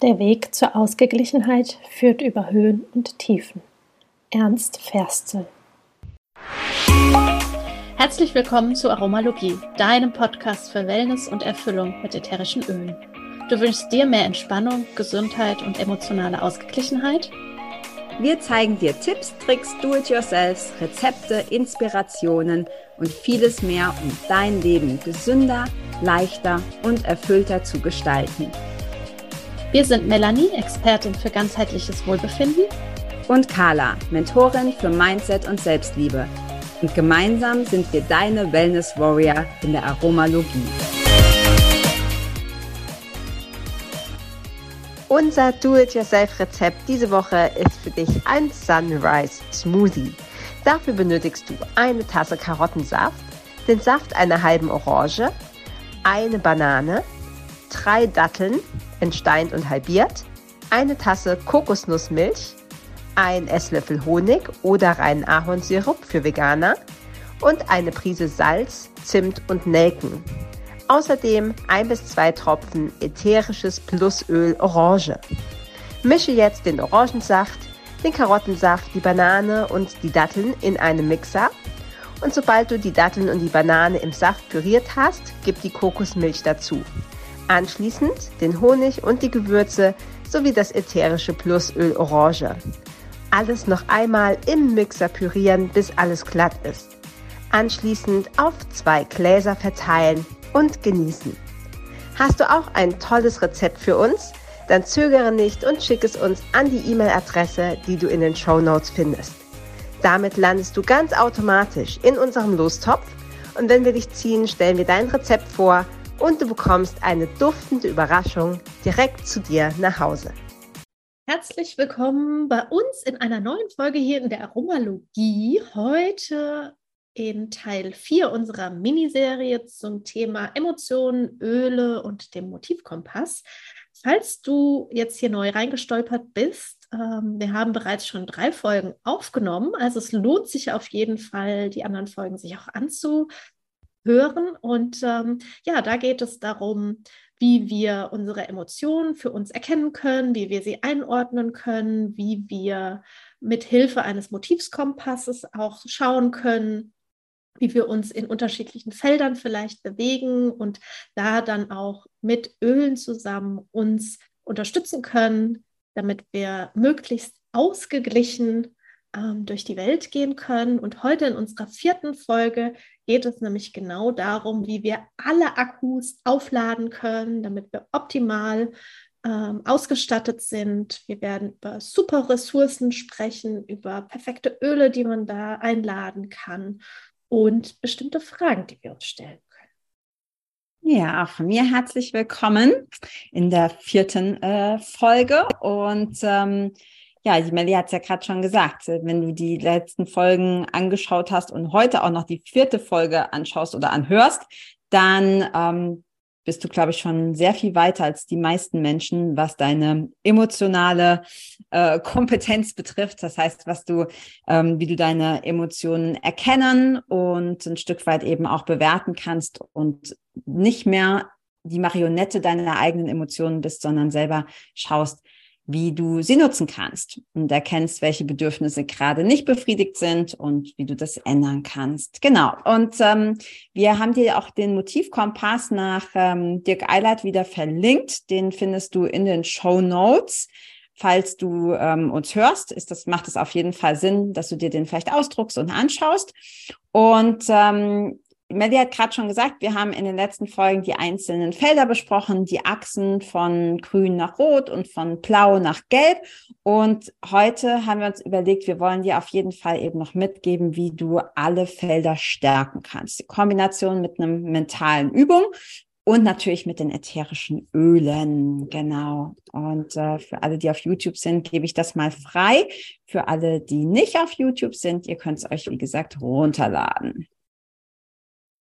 Der Weg zur Ausgeglichenheit führt über Höhen und Tiefen. Ernst Ferstel. Herzlich willkommen zu Aromalogie, deinem Podcast für Wellness und Erfüllung mit ätherischen Ölen. Du wünschst dir mehr Entspannung, Gesundheit und emotionale Ausgeglichenheit? Wir zeigen dir Tipps, Tricks, Do-it-yourselfs, Rezepte, Inspirationen und vieles mehr, um dein Leben gesünder, leichter und erfüllter zu gestalten. Wir sind Melanie, Expertin für ganzheitliches Wohlbefinden. Und Carla, Mentorin für Mindset und Selbstliebe. Und gemeinsam sind wir deine Wellness Warrior in der Aromalogie. Unser Do-it-yourself-Rezept diese Woche ist für dich ein Sunrise Smoothie. Dafür benötigst du eine Tasse Karottensaft, den Saft einer halben Orange, eine Banane, drei Datteln, entsteint und halbiert, eine Tasse Kokosnussmilch, ein Esslöffel Honig oder reinen Ahornsirup für Veganer und eine Prise Salz, Zimt und Nelken. Außerdem ein bis zwei Tropfen ätherisches Plusöl Orange. Mische jetzt den Orangensaft, den Karottensaft, die Banane und die Datteln in einem Mixer und sobald du die Datteln und die Banane im Saft püriert hast, gib die Kokosmilch dazu. Anschließend den Honig und die Gewürze sowie das ätherische Plusöl Orange. Alles noch einmal im Mixer pürieren, bis alles glatt ist. Anschließend auf zwei Gläser verteilen und genießen. Hast du auch ein tolles Rezept für uns? Dann zögere nicht und schick es uns an die E-Mail-Adresse, die du in den Show Notes findest. Damit landest du ganz automatisch in unserem Lostopf und wenn wir dich ziehen, stellen wir dein Rezept vor und du bekommst eine duftende Überraschung direkt zu dir nach Hause. Herzlich willkommen bei uns in einer neuen Folge hier in der Aromalogie. Heute in Teil 4 unserer Miniserie zum Thema Emotionen, Öle und dem Motivkompass. Falls du jetzt hier neu reingestolpert bist, ähm, wir haben bereits schon drei Folgen aufgenommen. Also es lohnt sich auf jeden Fall, die anderen Folgen sich auch anzuhören hören. Und ähm, ja, da geht es darum, wie wir unsere Emotionen für uns erkennen können, wie wir sie einordnen können, wie wir mit Hilfe eines Motivskompasses auch schauen können, wie wir uns in unterschiedlichen Feldern vielleicht bewegen und da dann auch mit Ölen zusammen uns unterstützen können, damit wir möglichst ausgeglichen ähm, durch die Welt gehen können. Und heute in unserer vierten Folge geht es nämlich genau darum, wie wir alle Akkus aufladen können, damit wir optimal ähm, ausgestattet sind. Wir werden über super Ressourcen sprechen, über perfekte Öle, die man da einladen kann und bestimmte Fragen, die wir uns stellen können. Ja, auch von mir herzlich willkommen in der vierten äh, Folge. Und ähm, ja, die Melli hat es ja gerade schon gesagt, äh, wenn du die letzten Folgen angeschaut hast und heute auch noch die vierte Folge anschaust oder anhörst, dann ähm, bist du, glaube ich, schon sehr viel weiter als die meisten Menschen, was deine emotionale äh, Kompetenz betrifft. Das heißt, was du, ähm, wie du deine Emotionen erkennen und ein Stück weit eben auch bewerten kannst und nicht mehr die Marionette deiner eigenen Emotionen bist, sondern selber schaust, wie du sie nutzen kannst und erkennst, welche Bedürfnisse gerade nicht befriedigt sind und wie du das ändern kannst. Genau. Und ähm, wir haben dir auch den Motivkompass nach ähm, Dirk Eilert wieder verlinkt. Den findest du in den Show Notes. Falls du ähm, uns hörst, ist das, macht es auf jeden Fall Sinn, dass du dir den vielleicht ausdruckst und anschaust. Und ähm, Melly hat gerade schon gesagt, wir haben in den letzten Folgen die einzelnen Felder besprochen, die Achsen von grün nach rot und von blau nach gelb. Und heute haben wir uns überlegt, wir wollen dir auf jeden Fall eben noch mitgeben, wie du alle Felder stärken kannst. Die Kombination mit einem mentalen Übung und natürlich mit den ätherischen Ölen, genau. Und äh, für alle, die auf YouTube sind, gebe ich das mal frei. Für alle, die nicht auf YouTube sind, ihr könnt es euch, wie gesagt, runterladen.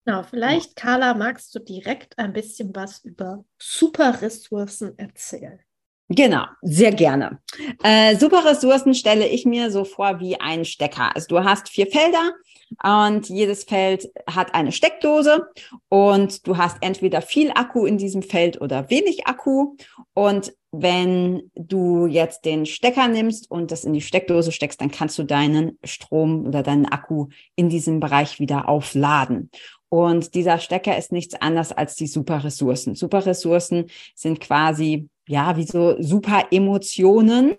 Genau, vielleicht, Carla, magst du direkt ein bisschen was über Superressourcen erzählen? Genau, sehr gerne. Äh, super stelle ich mir so vor wie ein Stecker. Also du hast vier Felder und jedes Feld hat eine Steckdose und du hast entweder viel Akku in diesem Feld oder wenig Akku. Und wenn du jetzt den Stecker nimmst und das in die Steckdose steckst, dann kannst du deinen Strom oder deinen Akku in diesem Bereich wieder aufladen. Und dieser Stecker ist nichts anderes als die Superressourcen. Superressourcen sind quasi, ja, wie so super Emotionen,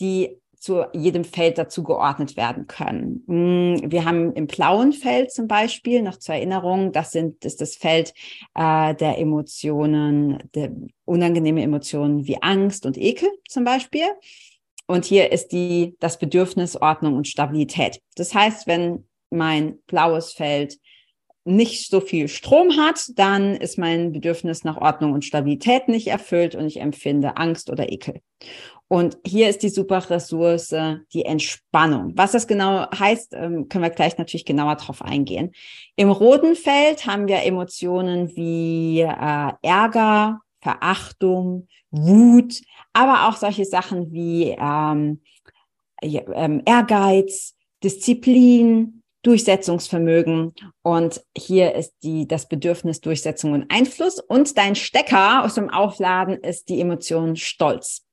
die zu jedem Feld dazu geordnet werden können. Hm, wir haben im blauen Feld zum Beispiel, noch zur Erinnerung, das sind, ist das Feld äh, der Emotionen, der unangenehme Emotionen wie Angst und Ekel zum Beispiel. Und hier ist die, das Bedürfnis Ordnung und Stabilität. Das heißt, wenn mein blaues Feld nicht so viel Strom hat, dann ist mein Bedürfnis nach Ordnung und Stabilität nicht erfüllt und ich empfinde Angst oder Ekel. Und hier ist die super Ressource die Entspannung. Was das genau heißt, ähm, können wir gleich natürlich genauer drauf eingehen. Im roten Feld haben wir Emotionen wie äh, Ärger, Verachtung, Wut, aber auch solche Sachen wie ähm, ähm Ehrgeiz, Disziplin, Durchsetzungsvermögen. Und hier ist die, das Bedürfnis Durchsetzung und Einfluss. Und dein Stecker aus dem Aufladen ist die Emotion Stolz.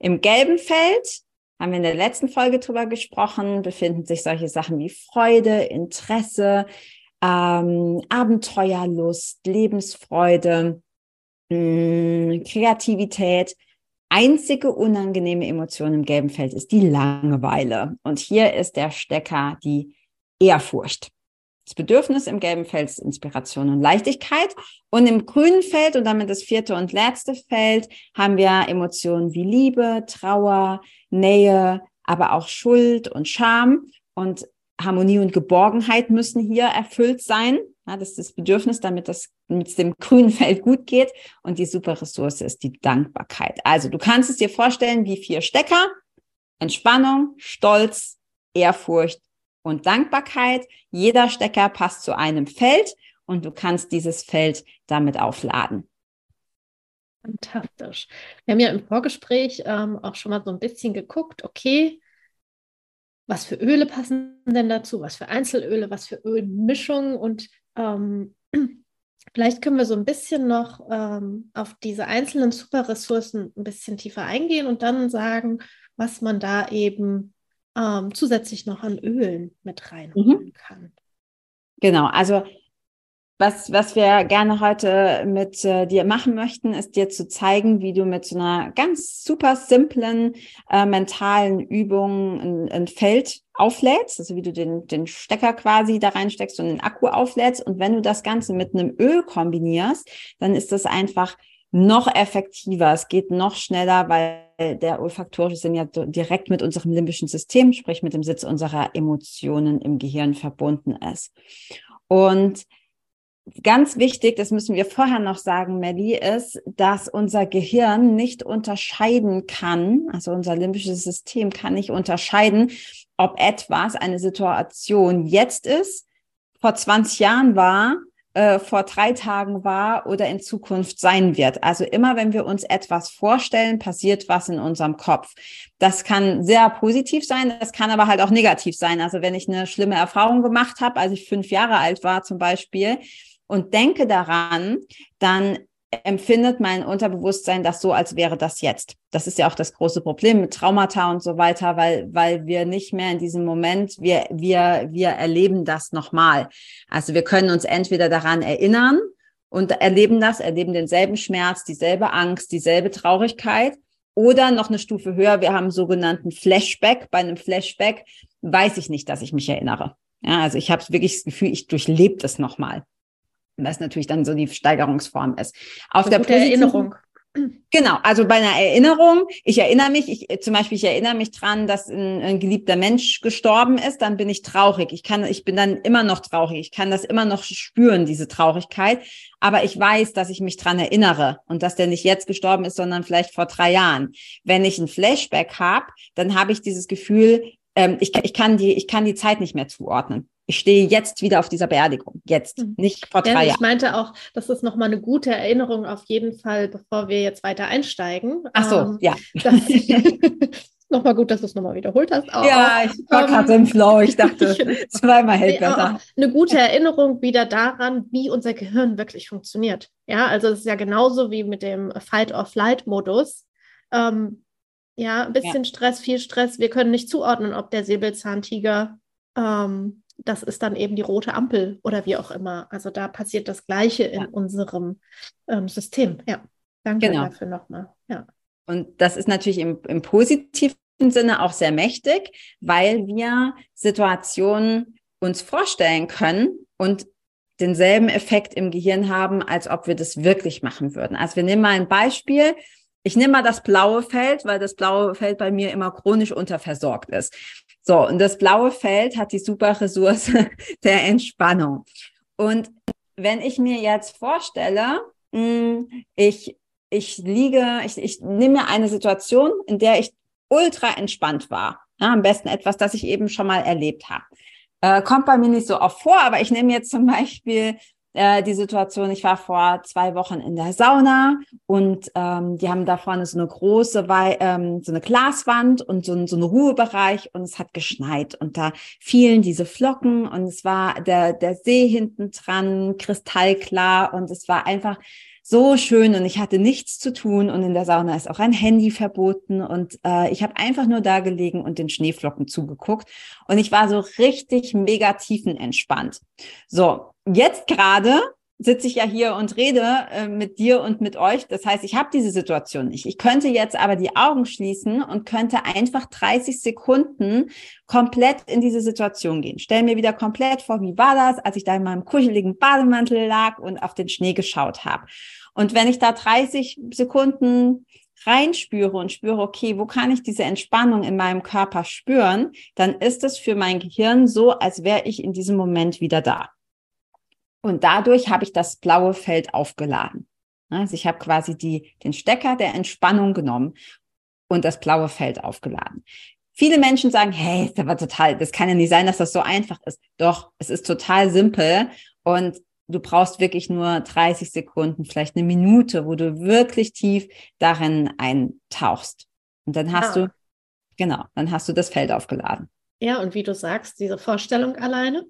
Im gelben Feld haben wir in der letzten Folge drüber gesprochen, befinden sich solche Sachen wie Freude, Interesse, ähm, Abenteuerlust, Lebensfreude, mh, mm, Kreativität. Einzige unangenehme Emotion im gelben Feld ist die Langeweile. Und hier ist der Stecker die Ehrfurcht. Das Bedürfnis im gelben Feld ist Inspiration und Leichtigkeit. Und im grünen Feld und damit das vierte und letzte Feld haben wir Emotionen wie Liebe, Trauer, Nähe, aber auch Schuld und Scham. Und Harmonie und Geborgenheit müssen hier erfüllt sein. Ja, das ist das Bedürfnis, damit das mit dem grünen Feld gut geht. Und die super Ressource ist die Dankbarkeit. Also du kannst es dir vorstellen wie vier Stecker. Entspannung, Stolz, Ehrfurcht und Dankbarkeit. Jeder Stecker passt zu einem Feld und du kannst dieses Feld damit aufladen. Fantastisch. Wir haben ja im Vorgespräch ähm, auch schon mal so ein bisschen geguckt, okay, was für Öle passen denn dazu, was für Einzelöle, was für Ölmischungen und ähm, vielleicht können wir so ein bisschen noch ähm, auf diese einzelnen Superressourcen ein bisschen tiefer eingehen und dann sagen, was man da eben ähm, zusätzlich noch an Ölen mit reinholen mhm. kann. Genau, also was, was wir gerne heute mit äh, dir machen möchten, ist dir zu zeigen, wie du mit so einer ganz super simplen äh, mentalen Übung ein, ein Feld auflädst, also wie du den, den Stecker quasi da reinsteckst und den Akku auflädst. Und wenn du das Ganze mit einem Öl kombinierst, dann ist das einfach noch effektiver, es geht noch schneller, weil der olfaktorische Sinn ja direkt mit unserem limbischen System, sprich mit dem Sitz unserer Emotionen im Gehirn verbunden ist. Und ganz wichtig, das müssen wir vorher noch sagen, Melly, ist, dass unser Gehirn nicht unterscheiden kann, also unser limbisches System kann nicht unterscheiden, ob etwas, eine Situation jetzt ist, vor 20 Jahren war äh, vor drei Tagen war oder in Zukunft sein wird. Also immer, wenn wir uns etwas vorstellen, passiert was in unserem Kopf. Das kann sehr positiv sein, das kann aber halt auch negativ sein. Also wenn ich eine schlimme Erfahrung gemacht habe, als ich fünf Jahre alt war zum Beispiel, und denke daran, dann empfindet mein Unterbewusstsein das so, als wäre das jetzt. Das ist ja auch das große Problem mit Traumata und so weiter, weil, weil wir nicht mehr in diesem Moment, wir, wir, wir erleben das nochmal. Also wir können uns entweder daran erinnern und erleben das, erleben denselben Schmerz, dieselbe Angst, dieselbe Traurigkeit oder noch eine Stufe höher, wir haben sogenannten Flashback. Bei einem Flashback weiß ich nicht, dass ich mich erinnere. Ja, also ich habe wirklich das Gefühl, ich durchlebe das nochmal was natürlich dann so die Steigerungsform ist. Auf der Erinnerung. Genau, also bei einer Erinnerung, ich erinnere mich, ich zum Beispiel, ich erinnere mich dran, dass ein, ein, geliebter Mensch gestorben ist, dann bin ich traurig. Ich kann, ich bin dann immer noch traurig. Ich kann das immer noch spüren, diese Traurigkeit. Aber ich weiß, dass ich mich dran erinnere und dass der nicht jetzt gestorben ist, sondern vielleicht vor drei Jahren. Wenn ich ein Flashback habe, dann habe ich dieses Gefühl, ähm, ich, ich kann die, ich kann die Zeit nicht mehr zuordnen. Ich stehe jetzt wieder auf dieser Beerdigung. Jetzt, mhm. nicht vor drei ja, ich Jahren. Ich meinte auch, das ist nochmal eine gute Erinnerung auf jeden Fall, bevor wir jetzt weiter einsteigen. Ach so, ähm, ja. nochmal gut, dass du es nochmal wiederholt hast. Auch, ja, ich war ähm, gerade im Flow. Ich dachte, zweimal hält besser. Eine gute Erinnerung wieder daran, wie unser Gehirn wirklich funktioniert. Ja, also es ist ja genauso wie mit dem Fight-or-Flight-Modus. Ähm, ja, ein bisschen ja. Stress, viel Stress. Wir können nicht zuordnen, ob der Säbelzahntiger ähm, das ist dann eben die rote Ampel oder wie auch immer. Also da passiert das Gleiche in ja. unserem ähm, System. Ja, danke genau. dafür nochmal. Ja. Und das ist natürlich im, im positiven Sinne auch sehr mächtig, weil wir Situationen uns vorstellen können und denselben Effekt im Gehirn haben, als ob wir das wirklich machen würden. Also wir nehmen mal ein Beispiel. Ich nehme mal das blaue Feld, weil das blaue Feld bei mir immer chronisch unterversorgt ist. So, und das blaue Feld hat die super Ressource der Entspannung. Und wenn ich mir jetzt vorstelle, hm, ich, ich liege, ich, ich nehme mir eine Situation, in der ich ultra entspannt war. Ja, am besten etwas, das ich eben schon mal erlebt habe. Äh, kommt bei mir nicht so oft vor, aber ich nehme jetzt zum Beispiel äh, die Situation, ich war vor zwei Wochen in der Sauna und ähm, die haben da vorne so eine große, ähm, so eine Glaswand und so, ein, so einen Ruhebereich und es hat geschneit und da fielen diese Flocken und es war der, der See hinten dran, kristallklar und es war einfach so schön und ich hatte nichts zu tun und in der Sauna ist auch ein Handy verboten und äh, ich habe einfach nur da gelegen und den Schneeflocken zugeguckt und ich war so richtig mega tiefenentspannt. So, jetzt gerade sitze ich ja hier und rede äh, mit dir und mit euch. Das heißt, ich habe diese Situation nicht. Ich könnte jetzt aber die Augen schließen und könnte einfach 30 Sekunden komplett in diese Situation gehen. Stell mir wieder komplett vor, wie war das, als ich da in meinem kuscheligen Bademantel lag und auf den Schnee geschaut habe. Und wenn ich da 30 Sekunden reinspüre und spüre, okay, wo kann ich diese Entspannung in meinem Körper spüren, dann ist es für mein Gehirn so, als wäre ich in diesem Moment wieder da. Und dadurch habe ich das blaue Feld aufgeladen. Also ich habe quasi die, den Stecker der Entspannung genommen und das blaue Feld aufgeladen. Viele Menschen sagen, hey, das war total, das kann ja nicht sein, dass das so einfach ist. Doch, es ist total simpel und du brauchst wirklich nur 30 Sekunden, vielleicht eine Minute, wo du wirklich tief darin eintauchst. Und dann hast ja. du, genau, dann hast du das Feld aufgeladen. Ja, und wie du sagst, diese Vorstellung alleine.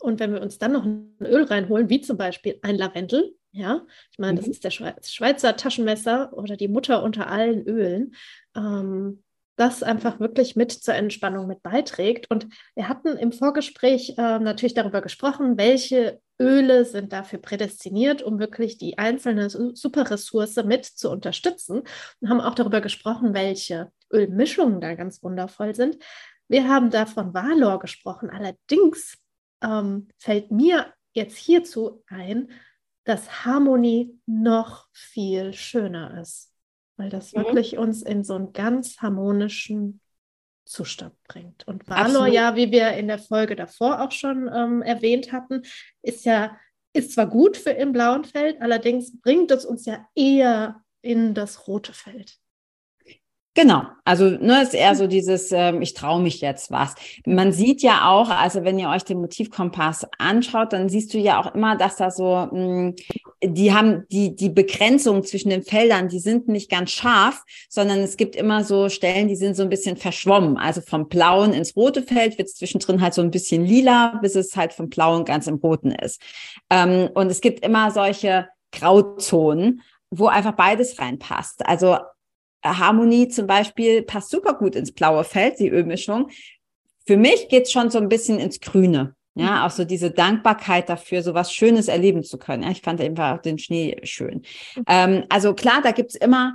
Und wenn wir uns dann noch ein Öl reinholen, wie zum Beispiel ein Lavendel, ja, ich meine, das mhm. ist der Schweizer Taschenmesser oder die Mutter unter allen Ölen, ähm, das einfach wirklich mit zur Entspannung mit beiträgt. Und wir hatten im Vorgespräch äh, natürlich darüber gesprochen, welche Öle sind dafür prädestiniert, um wirklich die einzelne Superressource mit zu unterstützen. Und haben auch darüber gesprochen, welche Ölmischungen da ganz wundervoll sind. Wir haben da von Valor gesprochen. Allerdings ähm, fällt mir jetzt hierzu ein, dass Harmonie noch viel schöner ist, weil das mhm. wirklich uns in so einen ganz harmonischen Zustand bringt. Und Valor, Absolut. ja, wie wir in der Folge davor auch schon ähm, erwähnt hatten, ist ja, ist zwar gut für im blauen Feld, allerdings bringt es uns ja eher in das rote Feld. Genau, also ne, ist eher so dieses, ähm, ich traue mich jetzt was. Man sieht ja auch, also wenn ihr euch den Motivkompass anschaut, dann siehst du ja auch immer, dass da so, mh, hm, die haben die, die Begrenzung zwischen den Feldern, die sind nicht ganz scharf, sondern es gibt immer so Stellen, die sind so ein bisschen verschwommen. Also vom blauen ins rote Feld wird es zwischendrin halt so ein bisschen lila, bis es halt vom blauen ganz im roten ist. Ähm, und es gibt immer solche Grauzonen, wo einfach beides reinpasst. Also Harmonie zum Beispiel passt super gut ins blaue Feld, die Ölmischung. Für mich geht's schon so ein bisschen ins Grüne. Ja, mhm. auch so diese Dankbarkeit dafür, so was Schönes erleben zu können. Ja, ich fand einfach den Schnee schön. Mhm. Ähm, also klar, da gibt's immer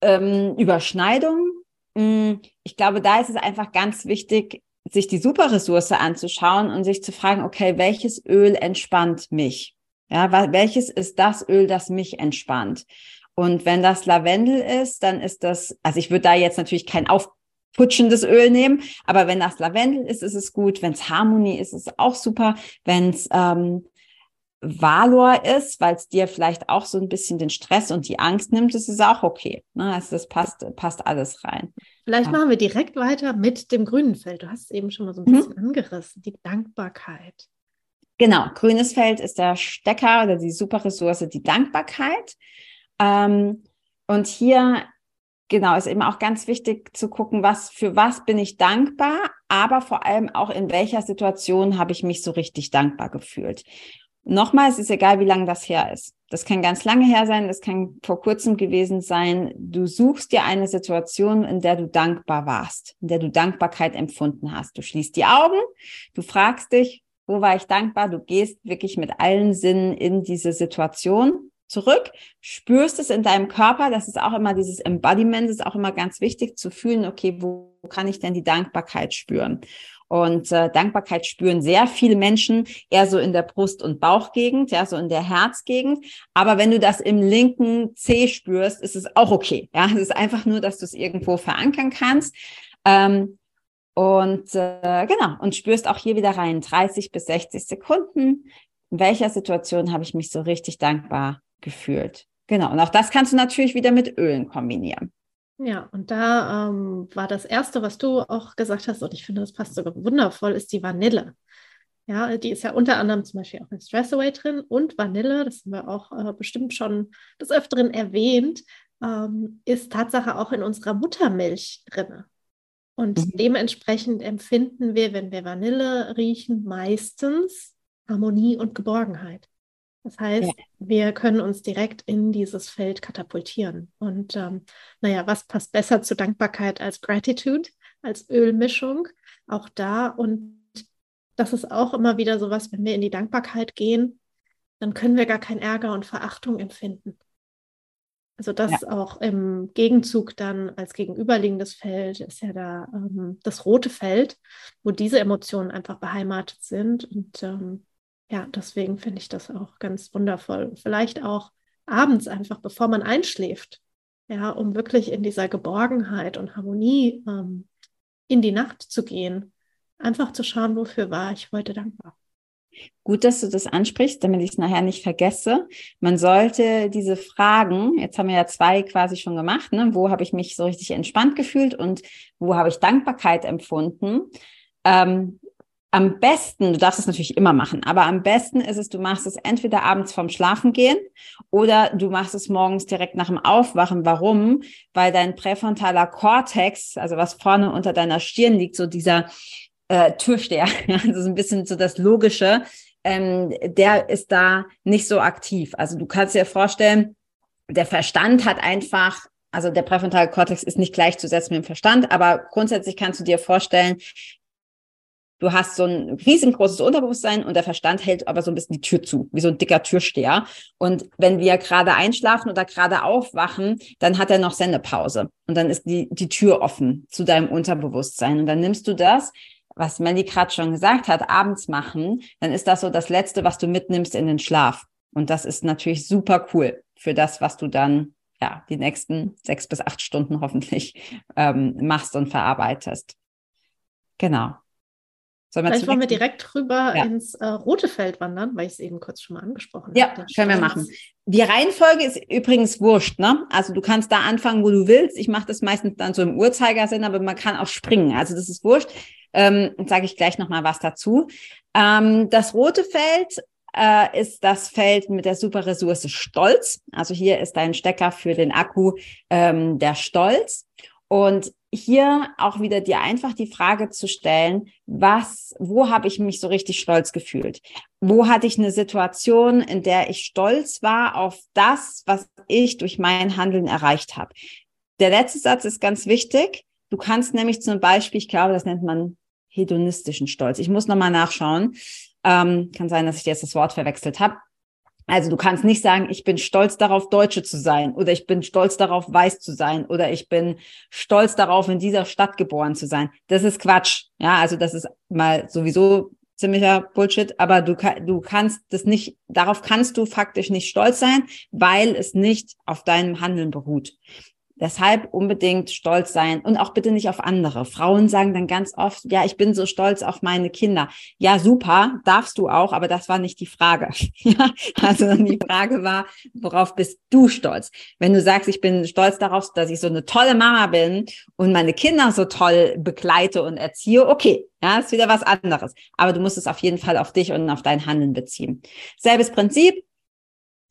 ähm, Überschneidungen. Mm, ich glaube, da ist es einfach ganz wichtig, sich die Superressource anzuschauen und sich zu fragen, okay, welches Öl entspannt mich? Ja, welches ist das Öl, das mich entspannt? Und wenn das Lavendel ist, dann ist das, also ich würde da jetzt natürlich kein aufputschendes Öl nehmen, aber wenn das Lavendel ist, ist es gut. Wenn es Harmonie ist, ist es auch super. Wenn es ähm, Valor ist, weil es dir vielleicht auch so ein bisschen den Stress und die Angst nimmt, ist es auch okay. Ne? Also das passt, passt alles rein. Vielleicht ja. machen wir direkt weiter mit dem grünen Feld. Du hast es eben schon mal so ein mhm. bisschen mhm. angerissen, die Dankbarkeit. Genau, grünes Feld ist der Stecker oder die super Ressource, die Dankbarkeit. Ähm, und hier genau, ist eben auch ganz wichtig zu gucken, was, für was bin ich dankbar, aber vor allem auch in welcher Situation habe ich mich so richtig dankbar gefühlt. Nochmal, es ist egal, wie lange das her ist. Das kann ganz lange her sein, das kann vor kurzem gewesen sein. Du suchst dir eine Situation, in der du dankbar warst, in der du Dankbarkeit empfunden hast. Du schließt die Augen, du fragst dich, wo war ich dankbar? Du gehst wirklich mit allen Sinnen in diese Situation zurück, spürst es in deinem Körper. Das ist auch immer dieses Embodiment, ist auch immer ganz wichtig zu fühlen, okay, wo kann ich denn die Dankbarkeit spüren? Und äh, Dankbarkeit spüren sehr viele Menschen eher so in der Brust- und Bauchgegend, ja, so in der Herzgegend. Aber wenn du das im linken C spürst, ist es auch okay. Ja, es ist einfach nur, dass du es irgendwo verankern kannst. Ähm, und äh, genau, und spürst auch hier wieder rein, 30 bis 60 Sekunden. In welcher Situation habe ich mich so richtig dankbar gefühlt? Genau, und auch das kannst du natürlich wieder mit Ölen kombinieren. Ja, und da ähm, war das Erste, was du auch gesagt hast, und ich finde, das passt sogar wundervoll, ist die Vanille. Ja, die ist ja unter anderem zum Beispiel auch in Stress Away drin und Vanille, das haben wir auch äh, bestimmt schon des Öfteren erwähnt, ähm, ist Tatsache auch in unserer Muttermilch drin. Und mhm. dementsprechend empfinden wir, wenn wir Vanille riechen, meistens Harmonie und Geborgenheit. Das heißt, ja. wir können uns direkt in dieses Feld katapultieren. Und ähm, naja, was passt besser zu Dankbarkeit als Gratitude, als Ölmischung? Auch da. Und das ist auch immer wieder so was, wenn wir in die Dankbarkeit gehen, dann können wir gar kein Ärger und Verachtung empfinden. Also das ja. auch im Gegenzug dann als gegenüberliegendes Feld ist ja da ähm, das rote Feld, wo diese Emotionen einfach beheimatet sind. Und ähm, ja, deswegen finde ich das auch ganz wundervoll. Vielleicht auch abends einfach, bevor man einschläft, ja, um wirklich in dieser Geborgenheit und Harmonie ähm, in die Nacht zu gehen. Einfach zu schauen, wofür war ich heute dankbar. Gut, dass du das ansprichst, damit ich es nachher nicht vergesse. Man sollte diese Fragen, jetzt haben wir ja zwei quasi schon gemacht, ne? wo habe ich mich so richtig entspannt gefühlt und wo habe ich Dankbarkeit empfunden, ähm, am besten, du darfst es natürlich immer machen, aber am besten ist es, du machst es entweder abends vorm Schlafengehen oder du machst es morgens direkt nach dem Aufwachen. Warum? Weil dein präfrontaler Kortex, also was vorne unter deiner Stirn liegt, so dieser äh, Türsteher, also so ein bisschen so das Logische, ähm, der ist da nicht so aktiv. Also du kannst dir vorstellen, der Verstand hat einfach also der präfrontale Kortex ist nicht gleichzusetzen mit dem Verstand, aber grundsätzlich kannst du dir vorstellen, Du hast so ein riesengroßes Unterbewusstsein und der Verstand hält aber so ein bisschen die Tür zu, wie so ein dicker Türsteher. Und wenn wir gerade einschlafen oder gerade aufwachen, dann hat er noch Sendepause. Und dann ist die, die Tür offen zu deinem Unterbewusstsein. Und dann nimmst du das, was Melly gerade schon gesagt hat, abends machen, dann ist das so das Letzte, was du mitnimmst in den Schlaf. Und das ist natürlich super cool für das, was du dann ja die nächsten sechs bis acht Stunden hoffentlich ähm, machst und verarbeitest. Genau. Sollen wir Vielleicht wollen wir direkt rüber ja. ins äh, rote Feld wandern, weil ich es eben kurz schon mal angesprochen ja, habe. Ja, können wir machen. Die Reihenfolge ist übrigens wurscht, ne? Also du kannst da anfangen, wo du willst. Ich mache das meistens dann so im Uhrzeigersinn, aber man kann auch springen. Also das ist wurscht. Ähm, sage ich gleich nochmal was dazu. Ähm, das rote Feld äh, ist das Feld mit der super Ressource Stolz. Also hier ist dein Stecker für den Akku ähm, der Stolz. Und hier auch wieder dir einfach die Frage zu stellen, was, wo habe ich mich so richtig stolz gefühlt? Wo hatte ich eine Situation, in der ich stolz war auf das, was ich durch mein Handeln erreicht habe? Der letzte Satz ist ganz wichtig. Du kannst nämlich zum Beispiel, ich glaube, das nennt man hedonistischen Stolz. Ich muss nochmal nachschauen. Ähm, kann sein, dass ich jetzt das Wort verwechselt habe. Also du kannst nicht sagen, ich bin stolz darauf, Deutsche zu sein oder ich bin stolz darauf, weiß zu sein oder ich bin stolz darauf, in dieser Stadt geboren zu sein. Das ist Quatsch. Ja, also das ist mal sowieso ziemlicher Bullshit, aber du, du kannst das nicht, darauf kannst du faktisch nicht stolz sein, weil es nicht auf deinem Handeln beruht. Deshalb unbedingt stolz sein und auch bitte nicht auf andere. Frauen sagen dann ganz oft, ja, ich bin so stolz auf meine Kinder. Ja, super, darfst du auch, aber das war nicht die Frage. ja, also die Frage war, worauf bist du stolz? Wenn du sagst, ich bin stolz darauf, dass ich so eine tolle Mama bin und meine Kinder so toll begleite und erziehe, okay, ja, ist wieder was anderes. Aber du musst es auf jeden Fall auf dich und auf dein Handeln beziehen. Selbes Prinzip.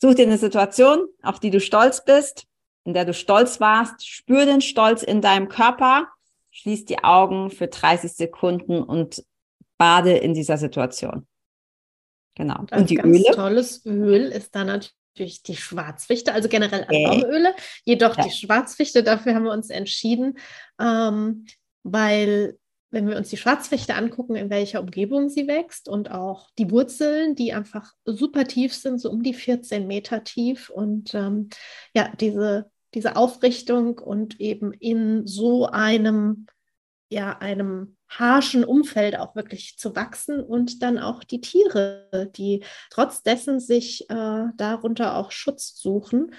Such dir eine Situation, auf die du stolz bist in der du stolz warst. Spür den Stolz in deinem Körper, schließ die Augen für 30 Sekunden und bade in dieser Situation. Genau. Und, und die ganz Öle. tolles Öl ist dann natürlich die Schwarzfichte, also generell alle Baumöle. Jedoch ja. die Schwarzfichte, dafür haben wir uns entschieden, ähm, weil wenn wir uns die Schwarzfichte angucken, in welcher Umgebung sie wächst und auch die Wurzeln, die einfach super tief sind, so um die 14 Meter tief und ähm, ja, diese diese Aufrichtung und eben in so einem, ja, einem harschen Umfeld auch wirklich zu wachsen und dann auch die Tiere, die trotz dessen sich äh, darunter auch Schutz suchen.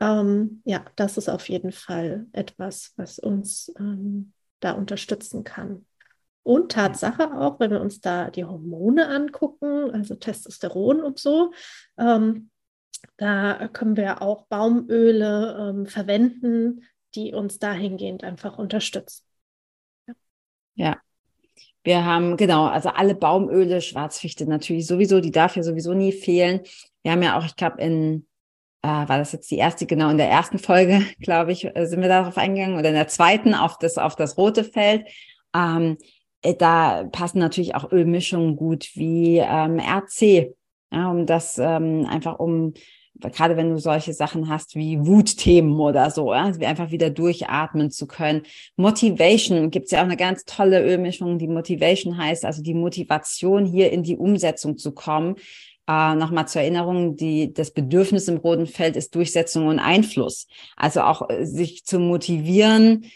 Ähm, ja, das ist auf jeden Fall etwas, was uns ähm, da unterstützen kann. Und Tatsache auch, wenn wir uns da die Hormone angucken, also Testosteron und so, ähm, da können wir auch Baumöle ähm, verwenden, die uns dahingehend einfach unterstützen. Ja. ja. Wir haben, genau, also alle Baumöle, Schwarzfichte natürlich sowieso, die darf ja sowieso nie fehlen. Wir haben ja auch, ich glaube, in, äh, war das jetzt die erste, genau, in der ersten Folge, glaube ich, äh, sind wir darauf eingegangen oder in der zweiten auf das, auf das rote Feld. Ähm, äh, da passen natürlich auch Ölmischungen gut wie ähm, RC, ja, um das ähm, einfach um gerade wenn du solche Sachen hast wie Wutthemen oder so, ja, also einfach wieder durchatmen zu können. Motivation gibt es ja auch eine ganz tolle Ölmischung, die Motivation heißt, also die Motivation hier in die Umsetzung zu kommen. Äh, Nochmal zur Erinnerung, die, das Bedürfnis im roten Feld ist Durchsetzung und Einfluss. Also auch äh, sich zu motivieren,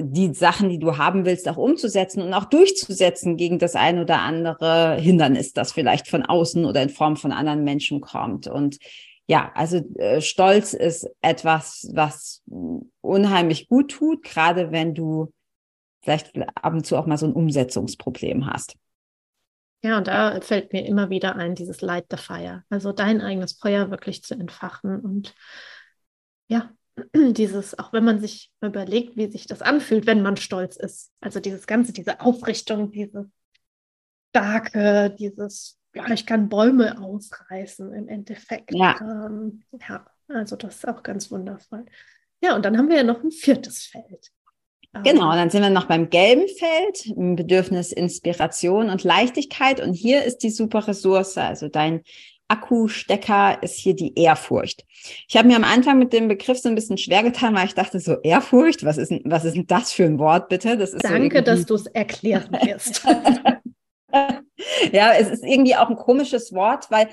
die Sachen, die du haben willst, auch umzusetzen und auch durchzusetzen gegen das ein oder andere Hindernis, das vielleicht von außen oder in Form von anderen Menschen kommt. Und ja, also äh, Stolz ist etwas, was unheimlich gut tut, gerade wenn du vielleicht ab und zu auch mal so ein Umsetzungsproblem hast. Ja, und da fällt mir immer wieder ein, dieses Light the Fire, also dein eigenes Feuer wirklich zu entfachen und ja, dieses, auch wenn man sich überlegt, wie sich das anfühlt, wenn man stolz ist. Also dieses Ganze, diese Aufrichtung, diese starke, dieses ja, ich kann Bäume ausreißen im Endeffekt. Ja. Ähm, ja, also das ist auch ganz wundervoll. Ja, und dann haben wir ja noch ein viertes Feld. Genau, dann sind wir noch beim gelben Feld, Bedürfnis Inspiration und Leichtigkeit. Und hier ist die super Ressource, also dein Akkustecker ist hier die Ehrfurcht. Ich habe mir am Anfang mit dem Begriff so ein bisschen schwer getan, weil ich dachte so, Ehrfurcht, was ist, was ist denn das für ein Wort bitte? Das ist Danke, so dass du es erklären wirst. ja, es ist irgendwie auch ein komisches Wort, weil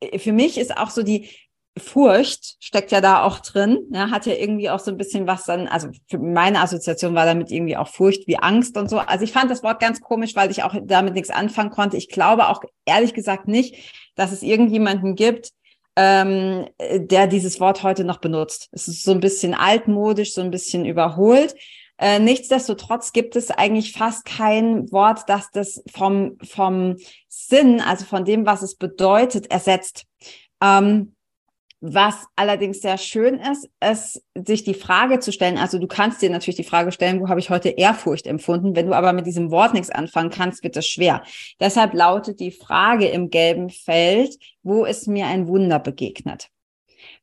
äh, für mich ist auch so die Furcht steckt ja da auch drin, ja, hat ja irgendwie auch so ein bisschen was dann, also für meine Assoziation war damit irgendwie auch Furcht wie Angst und so. Also ich fand das Wort ganz komisch, weil ich auch damit nichts anfangen konnte. Ich glaube auch ehrlich gesagt nicht, dass es irgendjemanden gibt, ähm, der dieses Wort heute noch benutzt. Es ist so ein bisschen altmodisch, so ein bisschen überholt. Äh, nichtsdestotrotz gibt es eigentlich fast kein Wort, das das vom, vom Sinn, also von dem, was es bedeutet, ersetzt. Ähm, was allerdings sehr schön ist, ist, sich die Frage zu stellen. Also du kannst dir natürlich die Frage stellen, wo habe ich heute Ehrfurcht empfunden? Wenn du aber mit diesem Wort nichts anfangen kannst, wird es schwer. Deshalb lautet die Frage im gelben Feld, wo ist mir ein Wunder begegnet?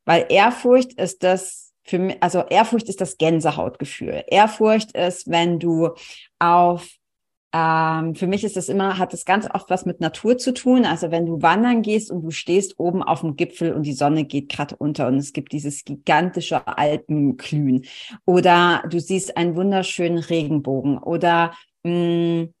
Weil Ehrfurcht ist das, für mich, also Ehrfurcht ist das Gänsehautgefühl. Ehrfurcht ist, wenn du auf ähm, für mich ist das immer, hat das ganz oft was mit Natur zu tun. Also wenn du wandern gehst und du stehst oben auf dem Gipfel und die Sonne geht gerade unter und es gibt dieses gigantische Alpenglühen oder du siehst einen wunderschönen Regenbogen oder mh, mm,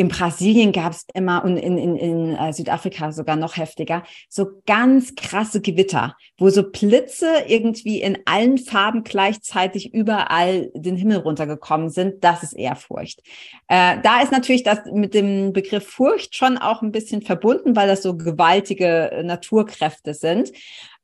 in Brasilien gab es immer und in, in, in äh, Südafrika sogar noch heftiger, so ganz krasse Gewitter, wo so Blitze irgendwie in allen Farben gleichzeitig überall den Himmel runtergekommen sind. Das ist Ehrfurcht. Äh, da ist natürlich das mit dem Begriff Furcht schon auch ein bisschen verbunden, weil das so gewaltige Naturkräfte sind.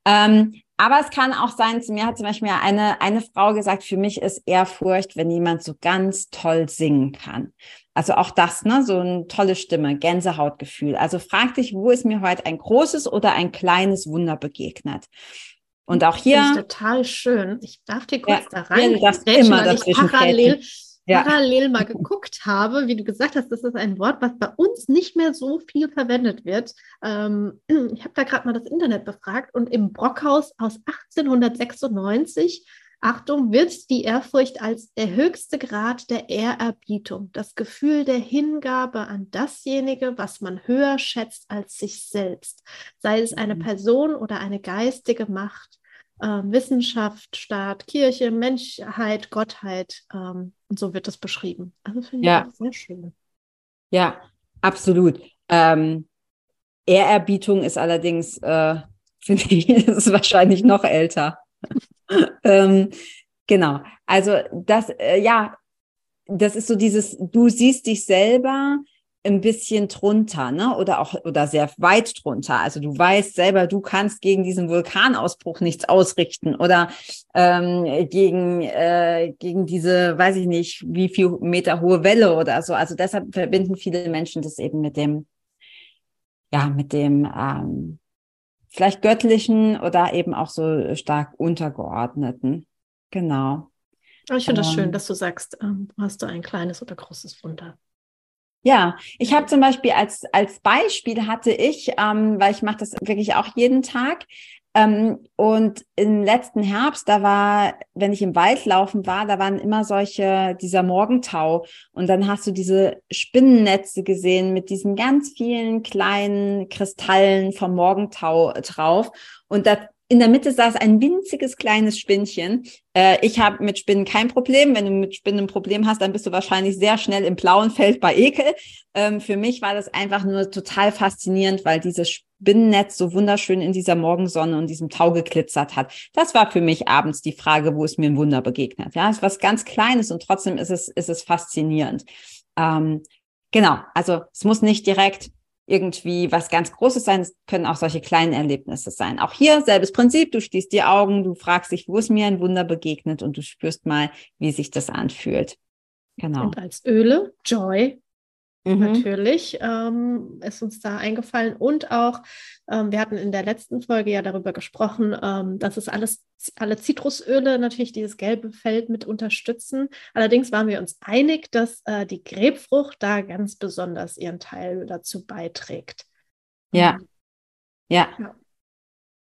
Ähm, aber es kann auch sein, zu mir hat zum Beispiel eine, eine Frau gesagt, für mich ist Ehrfurcht, wenn jemand so ganz toll singen kann. Also auch das, ne, so eine tolle Stimme, Gänsehautgefühl. Also frag dich, wo ist mir heute ein großes oder ein kleines Wunder begegnet? Und auch hier. Das ist total schön. Ich darf dir kurz ja, da rein. Ja, du immer dazwischen parallel, ja. parallel mal geguckt habe, wie du gesagt hast, das ist ein Wort, was bei uns nicht mehr so viel verwendet wird. Ähm, ich habe da gerade mal das Internet befragt und im Brockhaus aus 1896, Achtung, wird die Ehrfurcht als der höchste Grad der Ehrerbietung, das Gefühl der Hingabe an dasjenige, was man höher schätzt als sich selbst, sei es eine mhm. Person oder eine geistige Macht, äh, Wissenschaft, Staat, Kirche, Menschheit, Gottheit. Ähm, und so wird das beschrieben. Also finde ja. ich sehr schön. Ja, absolut. Ähm, Ehrerbietung ist allerdings, äh, finde ich, ist wahrscheinlich noch älter. ähm, genau. Also das, äh, ja, das ist so dieses, du siehst dich selber ein bisschen drunter, ne? Oder auch oder sehr weit drunter. Also du weißt selber, du kannst gegen diesen Vulkanausbruch nichts ausrichten oder ähm, gegen äh, gegen diese, weiß ich nicht, wie viel Meter hohe Welle oder so. Also deshalb verbinden viele Menschen das eben mit dem, ja, mit dem ähm, vielleicht göttlichen oder eben auch so stark untergeordneten. Genau. Ich finde ähm, das schön, dass du sagst, ähm, hast du ein kleines oder großes Wunder. Ja, ich habe zum Beispiel als, als Beispiel hatte ich, ähm, weil ich mache das wirklich auch jeden Tag, ähm, und im letzten Herbst, da war, wenn ich im Wald laufen war, da waren immer solche, dieser Morgentau. Und dann hast du diese Spinnennetze gesehen mit diesen ganz vielen kleinen Kristallen vom Morgentau drauf. Und da in der Mitte saß ein winziges kleines Spinnchen. Äh, ich habe mit Spinnen kein Problem. Wenn du mit Spinnen ein Problem hast, dann bist du wahrscheinlich sehr schnell im blauen Feld bei Ekel. Ähm, für mich war das einfach nur total faszinierend, weil dieses Spinnennetz so wunderschön in dieser Morgensonne und diesem Tau geglitzert hat. Das war für mich abends die Frage, wo es mir ein Wunder begegnet. Ja, es ist was ganz Kleines und trotzdem ist es, ist es faszinierend. Ähm, genau. Also es muss nicht direkt irgendwie was ganz Großes sein. Es können auch solche kleinen Erlebnisse sein. Auch hier selbes Prinzip. Du schließt die Augen, du fragst dich, wo ist mir ein Wunder begegnet und du spürst mal, wie sich das anfühlt. Genau. Und als Öle, Joy, Mhm. Natürlich ähm, ist uns da eingefallen und auch, ähm, wir hatten in der letzten Folge ja darüber gesprochen, ähm, dass es alles, alle Zitrusöle natürlich dieses gelbe Feld mit unterstützen. Allerdings waren wir uns einig, dass äh, die Grapefrucht da ganz besonders ihren Teil dazu beiträgt. Ja. Ähm, ja. ja.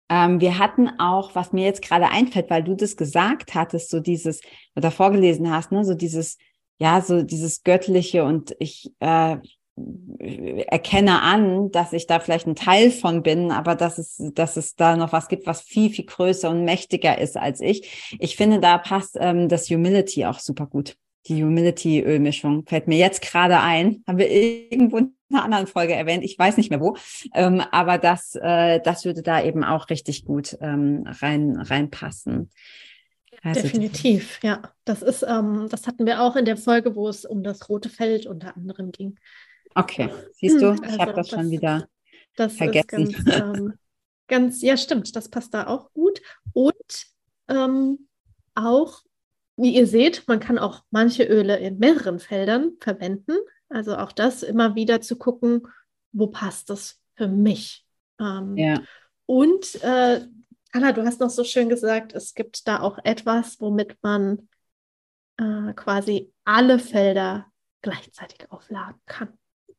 Ähm, wir hatten auch, was mir jetzt gerade einfällt, weil du das gesagt hattest, so dieses, oder vorgelesen hast, ne, so dieses ja, so dieses Göttliche und ich äh, erkenne an, dass ich da vielleicht ein Teil von bin, aber dass es, dass es da noch was gibt, was viel, viel größer und mächtiger ist als ich. Ich finde, da passt ähm, das Humility auch super gut. Die Humility-Ölmischung fällt mir jetzt gerade ein. Haben wir irgendwo in einer anderen Folge erwähnt. Ich weiß nicht mehr wo. Ähm, aber das, äh, das würde da eben auch richtig gut ähm, rein, reinpassen. Also Definitiv, ja. Das ist, ähm, das hatten wir auch in der Folge, wo es um das rote Feld unter anderem ging. Okay, siehst du, ich also habe das, das, schon wieder das vergessen. Ganz, ähm, ganz, ja, stimmt, das passt da auch gut. Und ähm, auch, wie ihr seht, man kann auch manche Öle in mehreren Feldern verwenden. Also auch das immer wieder zu gucken, wo passt das für mich. Ähm, ja. Und äh, Anna, du hast noch so schön gesagt, es gibt da auch etwas, womit man äh, quasi alle Felder gleichzeitig aufladen kann.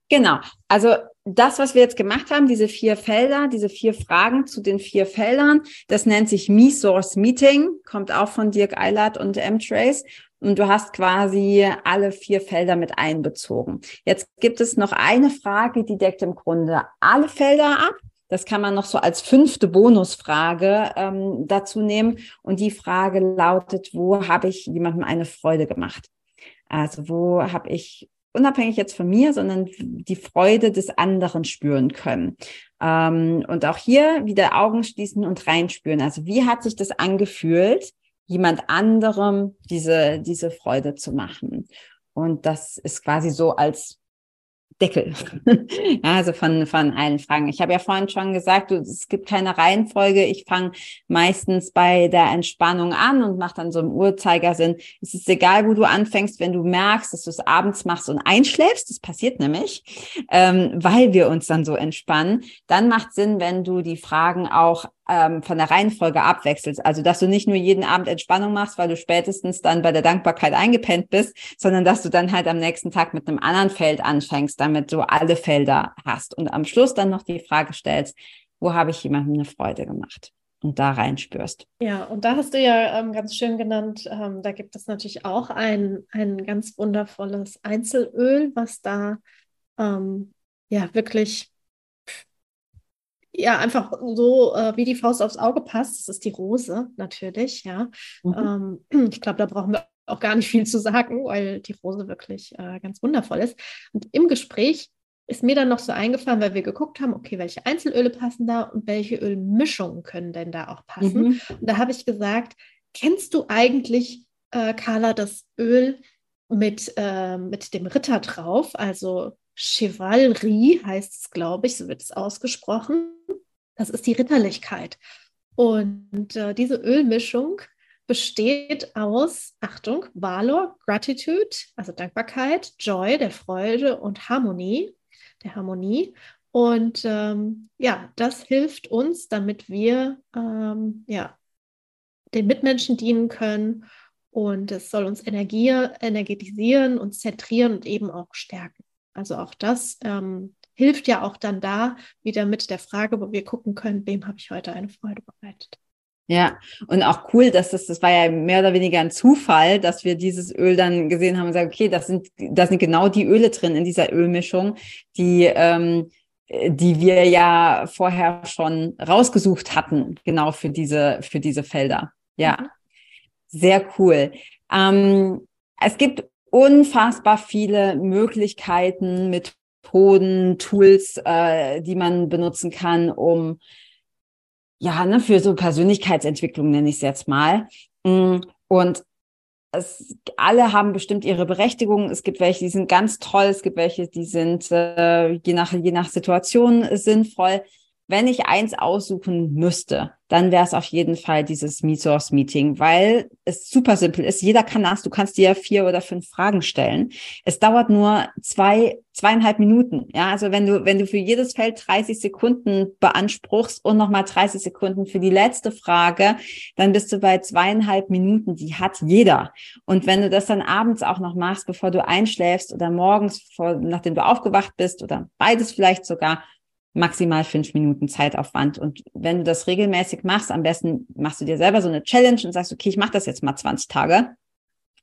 Genau. Also das, was wir jetzt gemacht haben, diese vier Felder, diese vier Fragen zu den vier Feldern, das nennt sich Me-Source Meeting, kommt auch von Dirk Eilert und M-Trace. Und du hast quasi alle vier Felder mit einbezogen. Jetzt gibt es noch eine Frage, die deckt im Grunde alle Felder ab. Das kann man noch so als fünfte Bonusfrage ähm, dazu nehmen. Und die Frage lautet, wo habe ich jemandem eine Freude gemacht? Also wo habe ich unabhängig jetzt von mir, sondern die Freude des anderen spüren können. Ähm, und auch hier wieder Augen schließen und reinspüren. Also wie hat sich das angefühlt, jemand anderem diese, diese Freude zu machen? Und das ist quasi so als Deckel. ja, also von, von allen Fragen. Ich habe ja vorhin schon gesagt, du, es gibt keine Reihenfolge. Ich fange meistens bei der Entspannung an und mache dann so im Uhrzeigersinn. Es ist egal, wo du anfängst, wenn du merkst, dass du es abends machst und einschläfst. Das passiert nämlich, ähm, weil wir uns dann so entspannen. Dann macht Sinn, wenn du die Fragen auch ähm, von der Reihenfolge abwechselst. Also, dass du nicht nur jeden Abend Entspannung machst, weil du spätestens dann bei der Dankbarkeit eingepennt bist, sondern dass du dann halt am nächsten Tag mit einem anderen Feld anfängst, damit du alle Felder hast und am Schluss dann noch die Frage stellst, wo habe ich jemandem eine Freude gemacht? Und da reinspürst. Ja, und da hast du ja ähm, ganz schön genannt, ähm, da gibt es natürlich auch ein, ein ganz wundervolles Einzelöl, was da ähm, ja wirklich ja einfach so äh, wie die Faust aufs Auge passt. Das ist die Rose natürlich, ja. Mhm. Ähm, ich glaube, da brauchen wir auch gar nicht viel zu sagen, weil die Rose wirklich äh, ganz wundervoll ist. Und im Gespräch ist mir dann noch so eingefallen, weil wir geguckt haben, okay, welche Einzelöle passen da und welche Ölmischungen können denn da auch passen. Mhm. Und da habe ich gesagt, kennst du eigentlich, äh, Carla, das Öl mit, äh, mit dem Ritter drauf, also Chivalry heißt es, glaube ich, so wird es ausgesprochen. Das ist die Ritterlichkeit. Und äh, diese Ölmischung besteht aus, Achtung, Valor, Gratitude, also Dankbarkeit, Joy, der Freude und Harmonie, der Harmonie. Und ähm, ja, das hilft uns, damit wir ähm, ja, den Mitmenschen dienen können. Und es soll uns Energie, energetisieren, und zentrieren und eben auch stärken. Also auch das ähm, hilft ja auch dann da wieder mit der Frage, wo wir gucken können, wem habe ich heute eine Freude bereitet. Ja, und auch cool, dass das, das war ja mehr oder weniger ein Zufall, dass wir dieses Öl dann gesehen haben und sagen, okay, das sind, das sind genau die Öle drin in dieser Ölmischung, die, ähm, die wir ja vorher schon rausgesucht hatten, genau für diese, für diese Felder. Ja, mhm. sehr cool. Ähm, es gibt unfassbar viele Möglichkeiten, Methoden, Tools, äh, die man benutzen kann, um ja, ne, für so Persönlichkeitsentwicklung nenne ich es jetzt mal. Mm, und es, alle haben bestimmt ihre Berechtigung. Es gibt welche, die sind ganz toll. Es gibt welche, die sind äh, je nach je nach Situation sinnvoll. Wenn ich eins aussuchen müsste, dann wäre es auf jeden Fall dieses Me-Source-Meeting, weil es super simpel ist. Jeder kann das. Du kannst dir vier oder fünf Fragen stellen. Es dauert nur zwei, zweieinhalb Minuten. Ja, also wenn du, wenn du für jedes Feld 30 Sekunden beanspruchst und nochmal 30 Sekunden für die letzte Frage, dann bist du bei zweieinhalb Minuten. Die hat jeder. Und wenn du das dann abends auch noch machst, bevor du einschläfst oder morgens, vor, nachdem du aufgewacht bist oder beides vielleicht sogar, maximal fünf Minuten Zeitaufwand. Und wenn du das regelmäßig machst, am besten machst du dir selber so eine Challenge und sagst, okay, ich mache das jetzt mal 20 Tage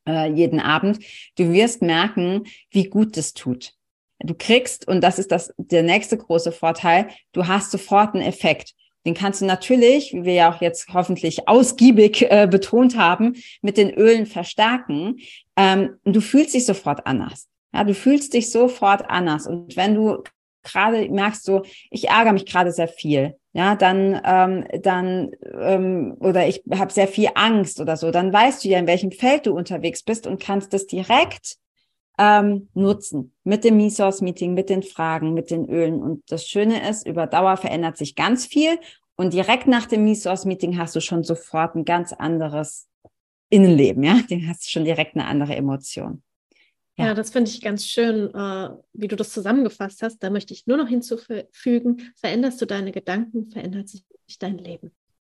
äh, jeden Abend. Du wirst merken, wie gut das tut. Du kriegst, und das ist das, der nächste große Vorteil, du hast sofort einen Effekt. Den kannst du natürlich, wie wir ja auch jetzt hoffentlich ausgiebig äh, betont haben, mit den Ölen verstärken. Ähm, du fühlst dich sofort anders. Ja, du fühlst dich sofort anders. Und wenn du gerade merkst so, ich ärgere mich gerade sehr viel, ja, dann, ähm, dann ähm, oder ich habe sehr viel Angst oder so, dann weißt du ja, in welchem Feld du unterwegs bist und kannst das direkt ähm, nutzen mit dem Me-Source-Meeting, mit den Fragen, mit den Ölen. Und das Schöne ist, über Dauer verändert sich ganz viel und direkt nach dem Me-Source-Meeting hast du schon sofort ein ganz anderes Innenleben, ja, den hast du schon direkt eine andere Emotion. Ja, das finde ich ganz schön, äh, wie du das zusammengefasst hast. Da möchte ich nur noch hinzufügen, veränderst du deine Gedanken, verändert sich dein Leben.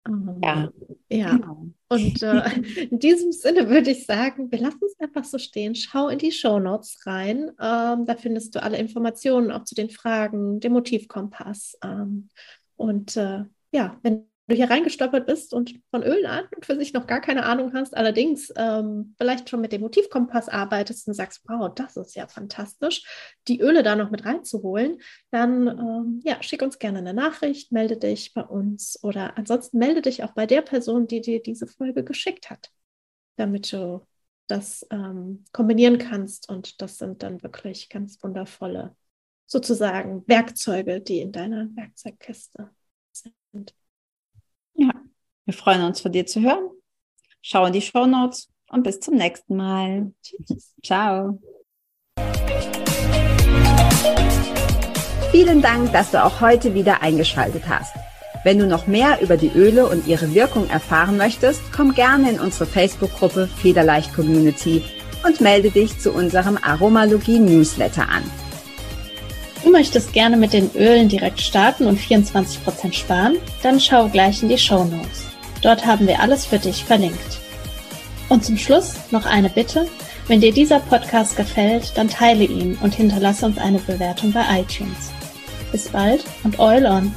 Ähm, ja. Ja. Genau. Und äh, in diesem Sinne würde ich sagen, wir lassen es einfach so stehen. Schau in die Show Notes rein. Ähm, da findest du alle Informationen auch zu den Fragen, dem Motivkompass. Ähm, und äh, ja, wenn du hier reingestolpert bist und von Ölen an und für sich noch gar keine Ahnung hast, allerdings ähm, vielleicht schon mit dem Motivkompass arbeitest und sagst, wow, das ist ja fantastisch, die Öle da noch mit reinzuholen, dann ähm, ja, schick uns gerne eine Nachricht, melde dich bei uns oder ansonsten melde dich auch bei der Person, die dir diese Folge geschickt hat, damit du das ähm, kombinieren kannst und das sind dann wirklich ganz wundervolle sozusagen Werkzeuge, die in deiner Werkzeugkiste sind. Wir freuen uns von dir zu hören. Schau in die Show Notes und bis zum nächsten Mal. Tschüss. Ciao. Vielen Dank, dass du auch heute wieder eingeschaltet hast. Wenn du noch mehr über die Öle und ihre Wirkung erfahren möchtest, komm gerne in unsere Facebook-Gruppe Federleicht Community und melde dich zu unserem Aromalogie-Newsletter an. Du möchtest gerne mit den Ölen direkt starten und 24% sparen? Dann schau gleich in die Show Notes. Dort haben wir alles für dich verlinkt. Und zum Schluss noch eine Bitte. Wenn dir dieser Podcast gefällt, dann teile ihn und hinterlasse uns eine Bewertung bei iTunes. Bis bald und Oil on!